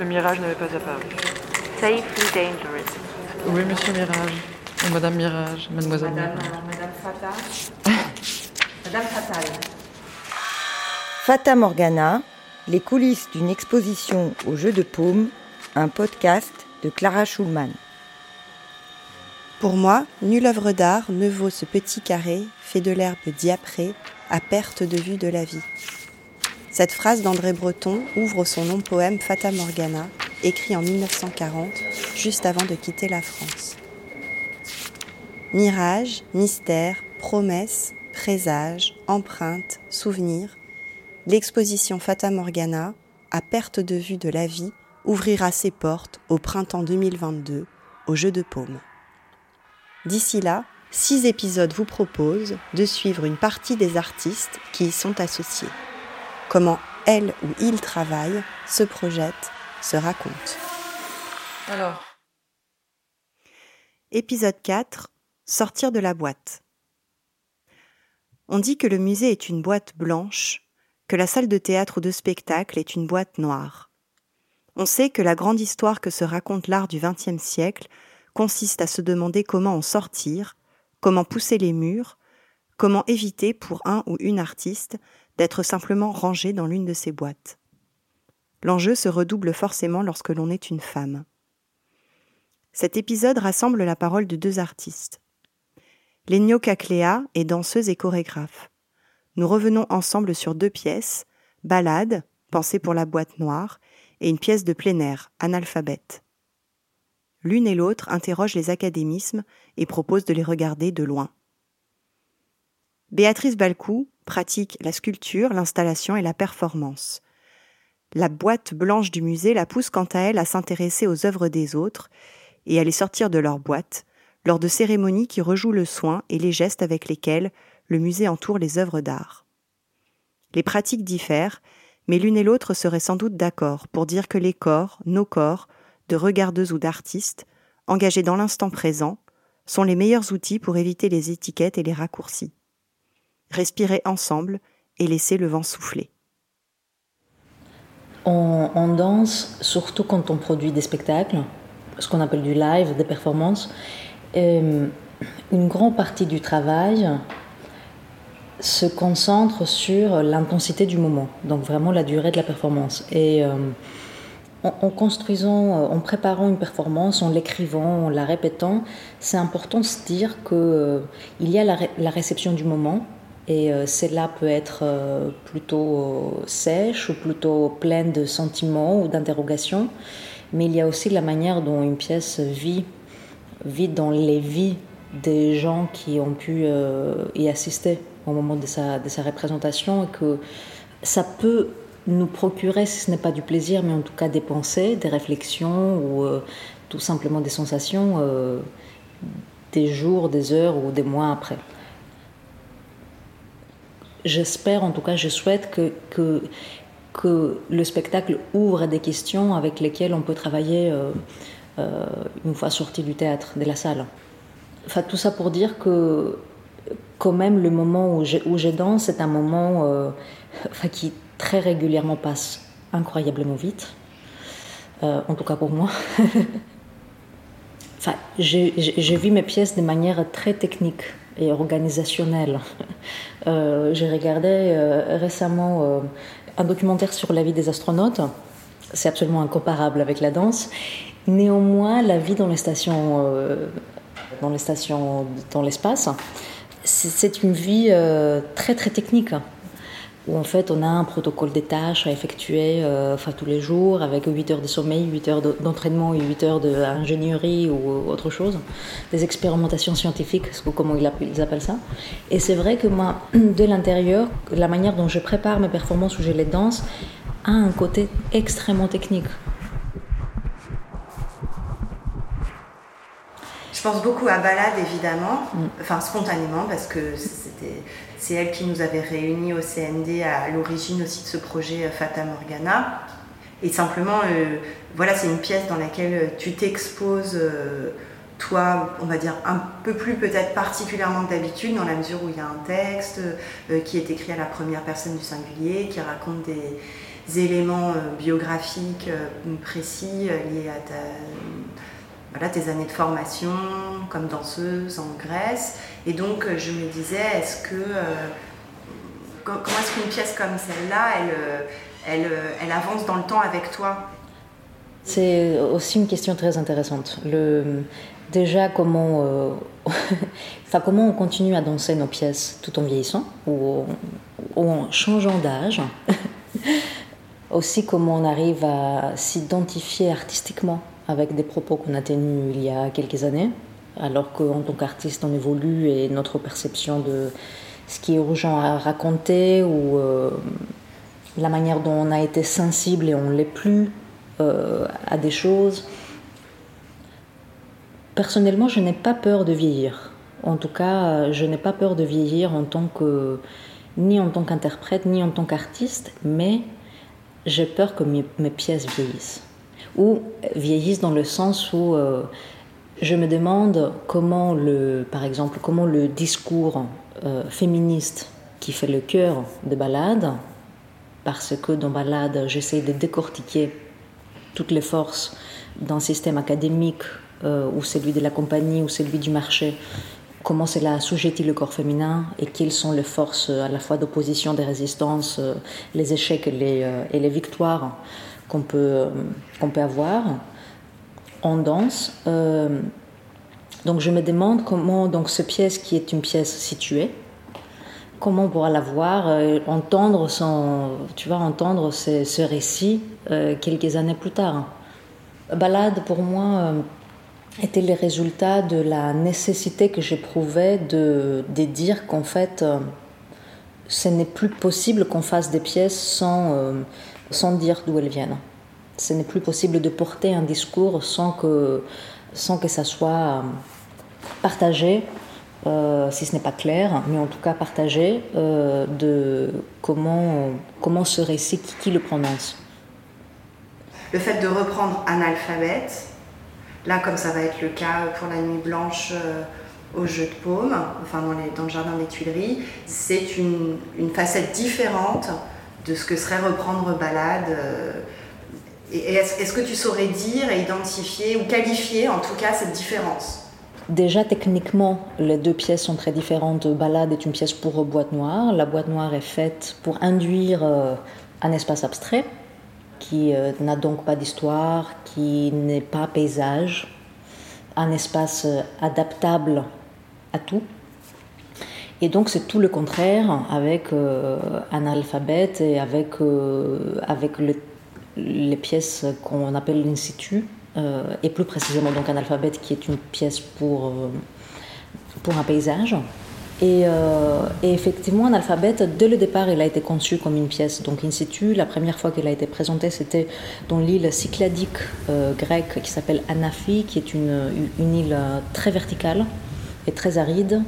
Le mirage n'avait pas apparu. Safely dangerous. Oui, monsieur Mirage. Ou Madame Mirage, Mademoiselle Madame, Mirage. euh, Madame Fata. Madame Fatal. Fata Morgana, les coulisses d'une exposition au jeu de paume, un podcast de Clara Schulman. Pour moi, nulle œuvre d'art ne vaut ce petit carré fait de l'herbe diaprée à perte de vue de la vie. Cette phrase d'André Breton ouvre son long poème Fata Morgana, écrit en 1940, juste avant de quitter la France. Mirage, mystère, promesse, présage, empreinte, souvenir, l'exposition Fata Morgana, à perte de vue de la vie, ouvrira ses portes au printemps 2022 au Jeu de Paume. D'ici là, six épisodes vous proposent de suivre une partie des artistes qui y sont associés. Comment elle ou il travaillent, se projettent, se racontent. Alors, Épisode 4 Sortir de la boîte. On dit que le musée est une boîte blanche, que la salle de théâtre ou de spectacle est une boîte noire. On sait que la grande histoire que se raconte l'art du XXe siècle consiste à se demander comment en sortir, comment pousser les murs, comment éviter pour un ou une artiste d'être simplement rangé dans l'une de ces boîtes. L'enjeu se redouble forcément lorsque l'on est une femme. Cet épisode rassemble la parole de deux artistes. Lenio Caclea est danseuse et chorégraphe. Nous revenons ensemble sur deux pièces, Ballade, pensée pour la boîte noire, et une pièce de plein air, Analphabète. L'une et l'autre interrogent les académismes et proposent de les regarder de loin. Béatrice Balcou pratique la sculpture, l'installation et la performance. La boîte blanche du musée la pousse quant à elle à s'intéresser aux œuvres des autres et à les sortir de leur boîte, lors de cérémonies qui rejouent le soin et les gestes avec lesquels le musée entoure les œuvres d'art. Les pratiques diffèrent, mais l'une et l'autre seraient sans doute d'accord pour dire que les corps, nos corps, de regardeuses ou d'artistes, engagés dans l'instant présent, sont les meilleurs outils pour éviter les étiquettes et les raccourcis. Respirer ensemble et laisser le vent souffler. On, danse surtout quand on produit des spectacles, ce qu'on appelle du live, des performances. Euh, une grande partie du travail se concentre sur l'intensité du moment, donc vraiment la durée de la performance. Et euh, en, construisant, en préparant une performance, en l'écrivant, en la répétant, c'est important de se dire qu'il euh, y a la réception du moment, et euh, celle-là peut être euh, plutôt euh, sèche ou plutôt pleine de sentiments ou d'interrogations, mais il y a aussi la manière dont une pièce vit, vit dans les vies des gens qui ont pu y assister au moment de sa, représentation et que ça peut nous procurer, si ce n'est pas du plaisir, mais en tout cas des pensées, des réflexions ou tout simplement des sensations des jours, des heures ou des mois après. J'espère, en tout cas, je souhaite que, que, que le spectacle ouvre des questions avec lesquelles on peut travailler euh, euh, une fois sorti du théâtre, de la salle. Enfin, tout ça pour dire que quand même le moment où je, où je danse, c'est un moment euh, qui très régulièrement passe incroyablement vite. En tout cas pour moi. enfin, j'ai j'ai- j'ai vu mes pièces de manière très technique et organisationnelle. Euh, j'ai regardé euh, récemment euh, un documentaire sur la vie des astronautes. C'est absolument incomparable avec la danse. Néanmoins, la vie dans les stations, dans dans l'espace, c'est une vie très très technique où en fait on a un protocole des tâches à effectuer euh, enfin, tous les jours avec 8 heures de sommeil, 8 heures de- d'entraînement et 8 heures d'ingénierie ou autre chose, des expérimentations scientifiques, comment ils appellent, ils appellent ça. Et c'est vrai que moi, de l'intérieur, la manière dont je prépare mes performances ou je les danse a un côté extrêmement technique. Pense beaucoup à Balade, évidemment, enfin spontanément, parce que c'est elle qui nous avait réunis au CND à l'origine aussi de ce projet euh, Fata Morgana. Et simplement, euh, voilà, c'est une pièce dans laquelle tu t'exposes euh, toi, on va dire un peu plus peut-être particulièrement que d'habitude, dans la mesure où il y a un texte euh, qui est écrit à la première personne du singulier, qui raconte des éléments euh, biographiques euh, précis liés à voilà, tes années de formation comme danseuse en Grèce. Et donc je me disais, est-ce que comment est-ce qu'une pièce comme celle-là, elle, elle, elle avance dans le temps avec toi? C'est aussi une question très intéressante. Déjà, comment, euh, comment on continue à danser nos pièces tout en vieillissant ou, en changeant d'âge? Aussi, comment on arrive à s'identifier artistiquement avec des propos qu'on a tenus il y a quelques années, alors qu'en tant qu'artiste, on évolue et notre perception de ce qui est urgent à raconter ou euh, la manière dont on a été sensible et on l'est plus euh, à des choses. Personnellement, je n'ai pas peur de vieillir. En tout cas, je n'ai pas peur de vieillir en tant que ni en tant qu'interprète ni en tant qu'artiste, mais j'ai peur que mes, pièces vieillissent ou vieillissent dans le sens où euh, je me demande comment le, par exemple, comment le discours euh, féministe qui fait le cœur de Ballade, parce que dans Ballade, j'essaie de décortiquer toutes les forces d'un système académique euh, ou celui de la compagnie ou celui du marché, comment cela assujettit le corps féminin et quelles sont les forces à la fois d'opposition, de résistance, euh, les échecs et les, et les victoires qu'on peut, qu'on peut avoir en danse. donc je me demande comment donc ce pièce qui est une pièce située, comment on pourra la voir, entendre son, tu vas entendre ce, récit euh, quelques années plus tard. Balade, pour moi, euh, était le résultat de la nécessité que j'éprouvais de, de, dire qu'en fait, euh, ce n'est plus possible qu'on fasse des pièces sans, sans dire d'où elles viennent. Ce n'est plus possible de porter un discours sans que, sans que ça soit partagé, si ce n'est pas clair, mais en tout cas partagé, de comment, comment ce récit, qui le prononce le fait de reprendre un alphabet, là comme ça va être le cas pour la nuit blanche euh, au jeu de paume, enfin dans, le jardin des Tuileries, c'est une, facette différente de ce que serait reprendre balade. Euh, est-ce que tu saurais dire et identifier ou qualifier en tout cas cette différence? Déjà techniquement, les deux pièces sont très différentes. Balade est une pièce pour boîte noire. La boîte noire est faite pour induire euh, un espace abstrait qui euh, n'a donc pas d'histoire, qui n'est pas paysage, un espace adaptable à tout. Et donc c'est tout le contraire avec euh, un alphabet et avec, avec les pièces qu'on appelle l'insitu, et plus précisément donc un alphabet qui est une pièce pour, pour un paysage. Euh, et, effectivement, un alphabet, dès le départ, il a été conçu comme une pièce. Donc, in situ, la première fois qu'il a été présenté, c'était dans l'île cycladique euh, grecque qui s'appelle Anafi, qui est une, une, île très verticale et très aride,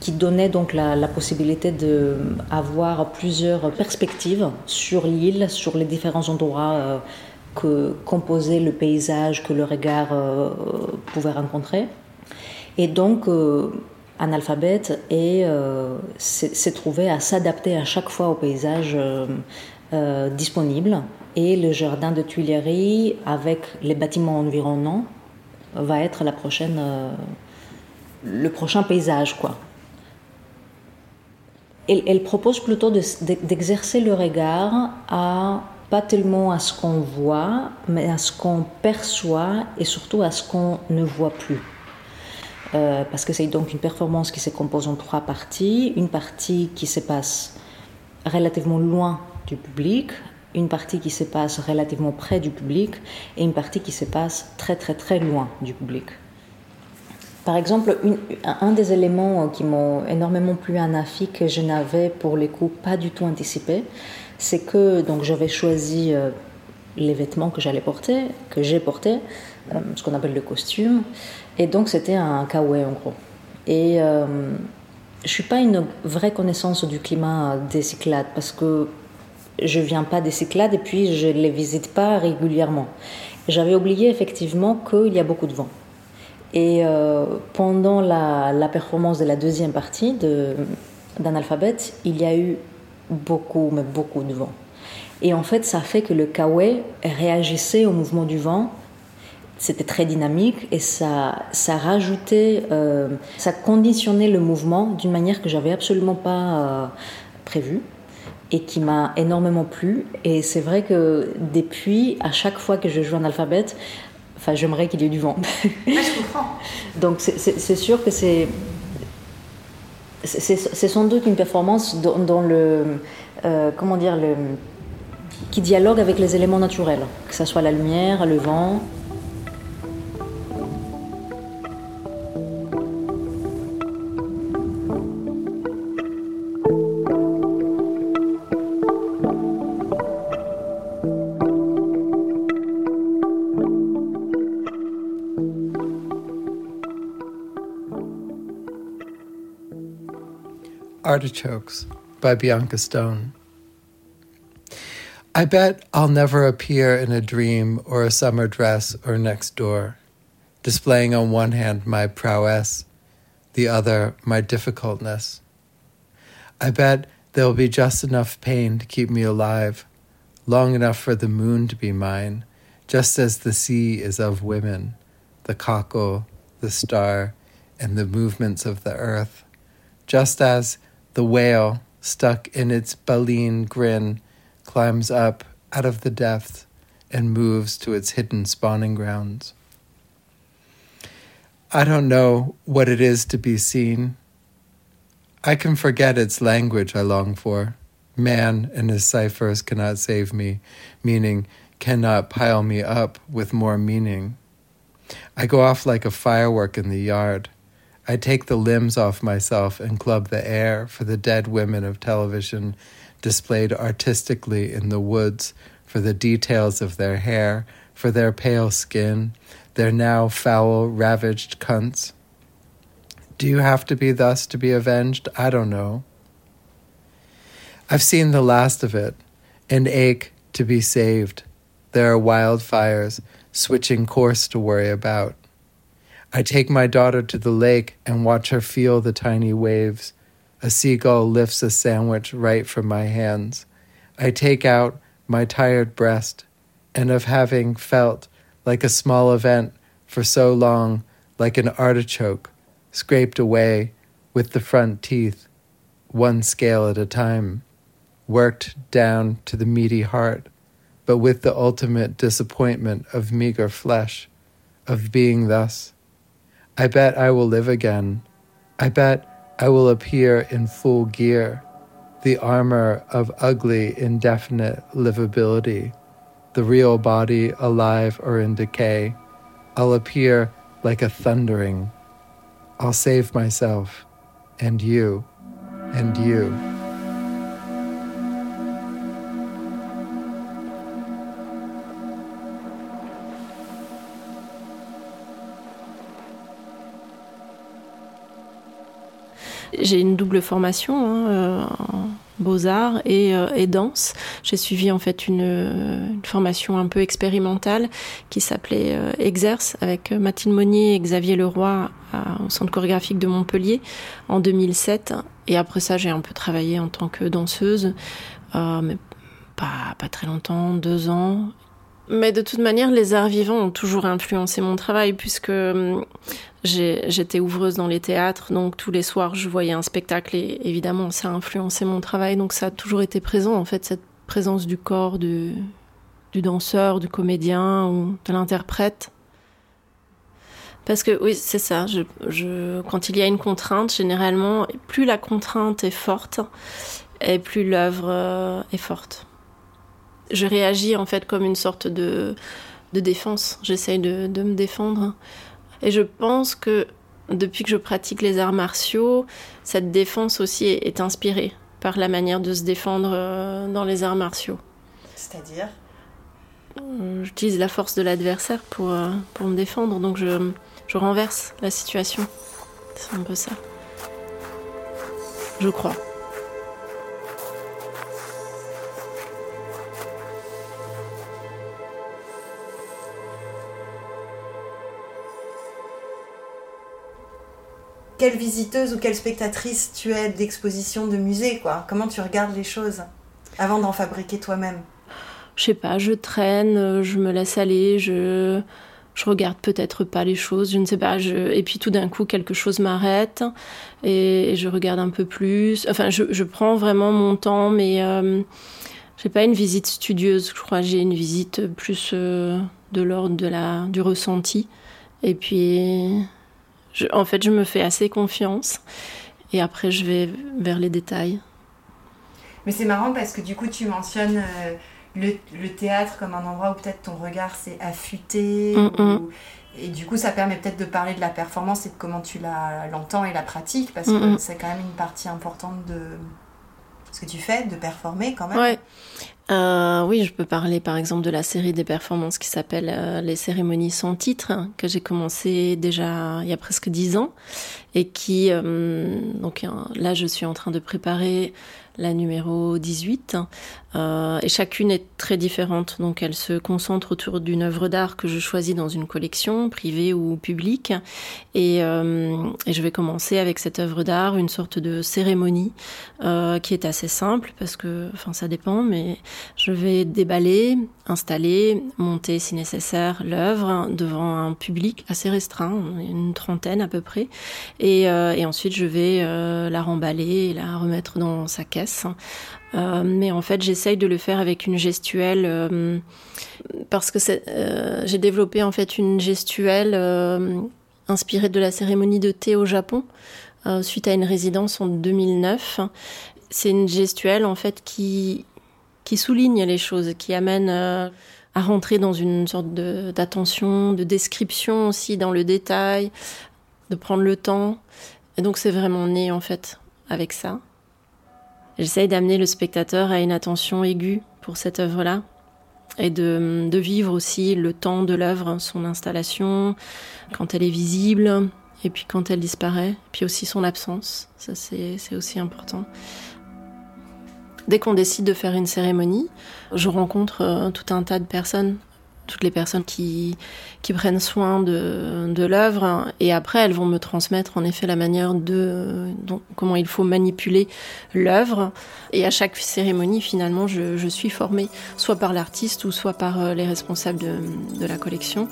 qui donnait donc la, possibilité d'avoir plusieurs perspectives sur l'île, sur les différents endroits euh, que composait le paysage que le regard pouvait rencontrer. Et donc, analphabète et euh, s'est trouvé à s'adapter à chaque fois au paysage euh, euh, disponible. Et le jardin de Tuileries, avec les bâtiments environnants, va être la prochaine, le prochain paysage. Quoi. Elle, propose plutôt d'exercer le regard à pas tellement à ce qu'on voit, mais à ce qu'on perçoit et surtout à ce qu'on ne voit plus. Euh, parce que c'est donc une performance qui se compose en trois parties. Une partie qui se passe relativement loin du public, une partie qui se passe relativement près du public et une partie qui se passe très très très loin du public. Par exemple, un des éléments qui m'ont énormément plu à Nafi que je n'avais pour le coup pas du tout anticipé, c'est que donc j'avais choisi euh, les vêtements que j'allais porter, que j'ai portés, euh, ce qu'on appelle le costume, et donc c'était un kawaii en gros. Et euh, je suis pas une vraie connaissance du climat des Cyclades parce que je viens pas des Cyclades et puis je les visite pas régulièrement. J'avais oublié effectivement qu'il y a beaucoup de vent. Et euh, pendant la, performance de la deuxième partie d'un alphabet, il y a eu beaucoup, mais beaucoup de vent. Et en fait, ça fait que le kawe réagissait au mouvement du vent. C'était très dynamique et ça, ça rajoutait, euh, ça conditionnait le mouvement d'une manière que j'avais absolument pas euh, prévue et qui m'a énormément plu. Et c'est vrai que depuis, à chaque fois que je joue un alphabet, enfin, j'aimerais qu'il y ait du vent. je comprends. Donc c'est sûr que c'est c'est sans doute une performance dans, le euh, comment dire le qui dialogue avec les éléments naturels, que ce soit la lumière, le vent. Artichokes by Bianca Stone. I bet I'll never appear in a dream or a summer dress or next door, displaying on one hand my prowess, the other my difficultness. I bet there'll be just enough pain to keep me alive, long enough for the moon to be mine, just as the sea is of women, the cockle, the star, and the movements of the earth, just as the whale, stuck in its baleen grin, climbs up out of the depths and moves to its hidden spawning grounds. I don't know what it is to be seen. I can forget its language I long for. Man and his ciphers cannot save me, meaning cannot pile me up with more meaning. I go off like a firework in the yard. I take the limbs off myself and club the air for the dead women of television displayed artistically in the woods for the details of their hair, for their pale skin, their now foul, ravaged cunts. Do you have to be thus to be avenged? I don't know. I've seen the last of it and ache to be saved. There are wildfires switching course to worry about. I take my daughter to the lake and watch her feel the tiny waves a seagull lifts a sandwich right from my hands. I take out my tired breast, and of having felt like a small event for so long, like an artichoke, scraped away with the front teeth, one scale at a time, worked down to the meaty heart, but with the ultimate disappointment of meager flesh, of being thus. I bet I will live again. I bet I will appear in full gear, the armor of ugly, indefinite livability, the real body alive or in decay. I'll appear like a thundering. I'll save myself, and you, and you. J'ai une double formation hein, euh, en beaux-arts et, euh, et, danse. J'ai suivi en fait une, une, formation un peu expérimentale qui s'appelait euh, Exerce avec Mathilde Monnier et Xavier Leroy au Centre chorégraphique de Montpellier en 2007. Et après ça, j'ai un peu travaillé en tant que danseuse, mais pas, pas très longtemps, deux ans. Mais de toute manière, les arts vivants ont toujours influencé mon travail puisque hum, J'étais ouvreuse dans les théâtres, donc tous les soirs je voyais un spectacle et évidemment ça a influencé mon travail. Donc ça a toujours été présent en fait, cette présence du corps, du, danseur, du comédien ou de l'interprète. Parce que oui, c'est ça. Quand il y a une contrainte, généralement, plus la contrainte est forte, et plus l'œuvre euh, est forte. Je réagis en fait comme une sorte de, de défense. J'essaye de, de me défendre. Et je pense que depuis que je pratique les arts martiaux, cette défense aussi est, inspirée par la manière de se défendre euh, dans les arts martiaux. C'est-à-dire? J'utilise la force de l'adversaire pour, euh, pour me défendre, donc je, je renverse la situation. C'est un peu ça. Je crois. Quelle visiteuse ou quelle spectatrice tu es d'exposition de musée, quoi. Comment tu regardes les choses avant d'en fabriquer toi-même? Je sais pas, je traîne, je me laisse aller, je je regarde peut-être pas les choses, je ne sais pas. Et puis tout d'un coup, quelque chose m'arrête et je regarde un peu plus. Enfin, je, prends vraiment mon temps, mais euh, j'ai pas une visite studieuse. Je crois j'ai une visite plus euh, de l'ordre la du ressenti. Et puis, en fait, je me fais assez confiance. Et après, je vais vers les détails. Mais c'est marrant parce que du coup, tu mentionnes. Euh, le, théâtre comme un endroit où peut-être ton regard s'est affûté. Mm, mm. et du coup, ça permet peut-être de parler de la performance et de comment tu l'entends et la pratiques, parce mm, que c'est quand même une partie importante de ce que tu fais, de performer quand même. Ouais. Euh, oui, je peux parler par exemple de la série des performances qui s'appelle euh, Les cérémonies sans titre, que j'ai commencé déjà il y a presque dix ans, et qui, euh, donc là, je suis en train de préparer la numéro 18. Euh, et chacune est très différente, donc elle se concentre autour d'une œuvre d'art que je choisis dans une collection, privée ou publique. Et, euh, et je vais commencer avec cette œuvre d'art, une sorte de cérémonie euh, qui est assez simple, parce que, enfin ça dépend, mais je vais déballer, installer, monter si nécessaire l'œuvre devant un public assez restreint, une trentaine à peu près. Et, et ensuite je vais la remballer et la remettre dans sa caisse euh, mais en fait, j'essaye de le faire avec une gestuelle euh, parce que euh, j'ai développé en fait une gestuelle inspirée de la cérémonie de thé au Japon suite à une résidence en 2009. C'est une gestuelle en fait qui souligne les choses, qui amène à rentrer dans une sorte d'attention, de, description aussi dans le détail, de prendre le temps. Et donc c'est vraiment né en fait avec ça. J'essaye d'amener le spectateur à une attention aiguë pour cette œuvre-là et de, de, vivre aussi le temps de l'œuvre, son installation, quand elle est visible et puis quand elle disparaît, puis aussi son absence. Ça, c'est aussi important. Dès qu'on décide de faire une cérémonie, je rencontre euh, tout un tas de personnes toutes les personnes qui, qui prennent soin de, de l'œuvre. Et après, elles vont me transmettre en effet la manière de comment il faut manipuler l'œuvre. Et à chaque cérémonie, finalement, je, je suis formée, soit par l'artiste ou soit par euh, les responsables de, de la collection.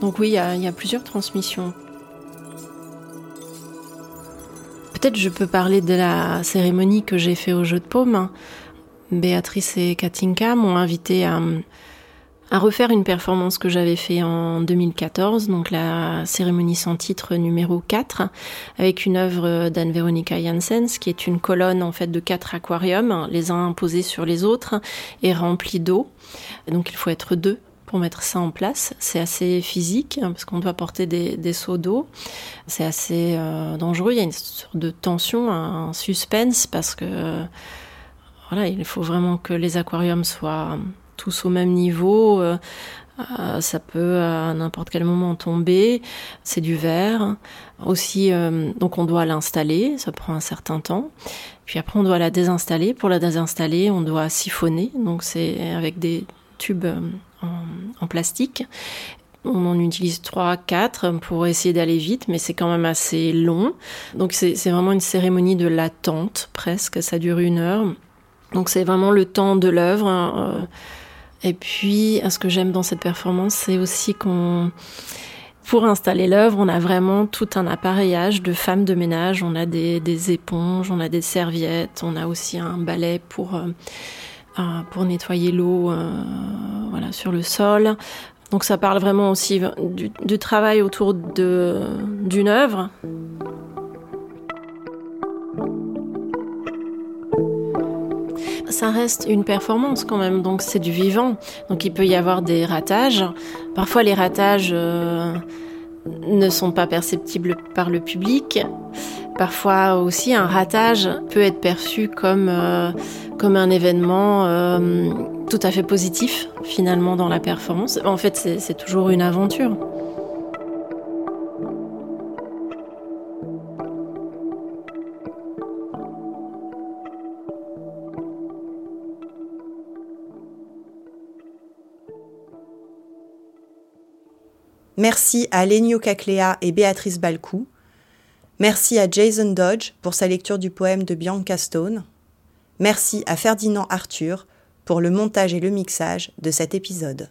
Donc oui, il y a, plusieurs transmissions. Peut-être je peux parler de la cérémonie que j'ai fait au jeu de paume. Béatrice et Katinka m'ont invité à à refaire une performance que j'avais fait en 2014, donc la cérémonie sans titre numéro 4, avec une œuvre d'Anne-Veronica Janssens, qui est une colonne en fait de quatre aquariums, les uns posés sur les autres et remplis d'eau. Donc il faut être deux pour mettre ça en place. C'est assez physique hein, parce qu'on doit porter des, seaux d'eau. C'est assez euh, dangereux. Il y a une sorte de tension, un suspense parce que voilà, il faut vraiment que les aquariums soient tous au même niveau. Euh, euh, ça peut à n'importe quel moment tomber. C'est du verre. Aussi, euh, donc on doit l'installer. Ça prend un certain temps. Puis après, on doit la désinstaller. Pour la désinstaller, on doit siphonner. Donc c'est avec des tubes en, plastique. On en utilise 3, 4 pour essayer d'aller vite, mais c'est quand même assez long. Donc c'est vraiment une cérémonie de l'attente presque. Ça dure une heure. Donc c'est vraiment le temps de l'œuvre. Hein, et puis, ce que j'aime dans cette performance, c'est aussi qu'on, pour installer l'œuvre, on a vraiment tout un appareillage de femmes de ménage. On a des, éponges, on a des serviettes, on a aussi un balai pour, euh, euh, pour nettoyer l'eau euh, voilà, sur le sol. Donc ça parle vraiment aussi du, du travail autour d'une œuvre. Ça reste une performance quand même, donc c'est du vivant. Donc il peut y avoir des ratages. Parfois les ratages euh, ne sont pas perceptibles par le public. Parfois aussi un ratage peut être perçu comme, euh, comme un événement euh, tout à fait positif finalement dans la performance. En fait c'est toujours une aventure. Merci à Lenio Caclea et Béatrice Balcou. Merci à Jason Dodge pour sa lecture du poème de Bianca Stone. Merci à Ferdinand Arthur pour le montage et le mixage de cet épisode.